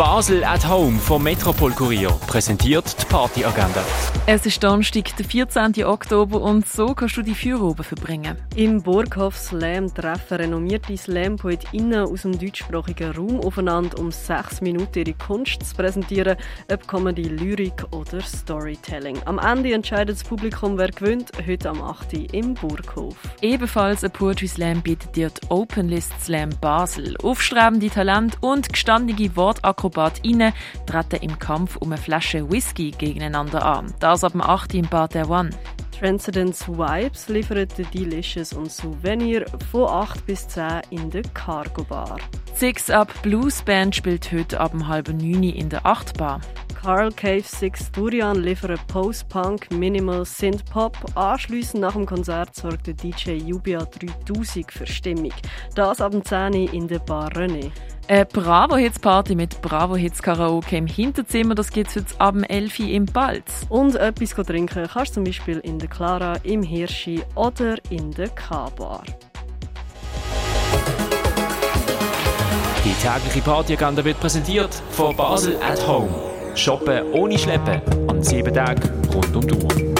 Basel at Home vom Metropol Kurier präsentiert die Partyagenda. Es ist Donnerstag, der 14. Oktober und so kannst du die Feierabend verbringen. Im Burghof Slam treffen renommierte Slam-PoetInnen aus dem deutschsprachigen Raum aufeinander, um sechs Minuten ihre Kunst zu präsentieren, ob Comedy, Lyrik oder Storytelling. Am Ende entscheidet das Publikum, wer gewinnt, heute am 8. im Burghof. Ebenfalls ein Poetry Slam bietet dir die Open List Slam Basel. Aufstrebende Talente und gestandene Wortakrobaten AkrobatInnen treten im Kampf um eine Flasche Whisky gegeneinander an. Das ab dem 8. im Bar der One. Transcendence Vibes liefert Delicious und Souvenir von 8 bis 10 in der Cargo Bar. Six Up Blues Band spielt heute ab halb 9 in der 8 Bar. Carl Cave Six Durian liefert Post-Punk, Minimal, Synth-Pop. Anschliessend nach dem Konzert sorgt der DJ Jubia 3000 für Stimmung. Das ab 10 in der Bar René. Eine Bravo Hits Party mit Bravo Hits Karaoke im Hinterzimmer, das gibt es heute ab 11 Uhr im Balz. Und etwas trinken kannst du zum Beispiel in der Clara, im Hirschi oder in der K-Bar. Die tägliche Partyagenda wird präsentiert von Basel at Home. Shoppen ohne Schleppen an sieben Tagen rund um die Uhr.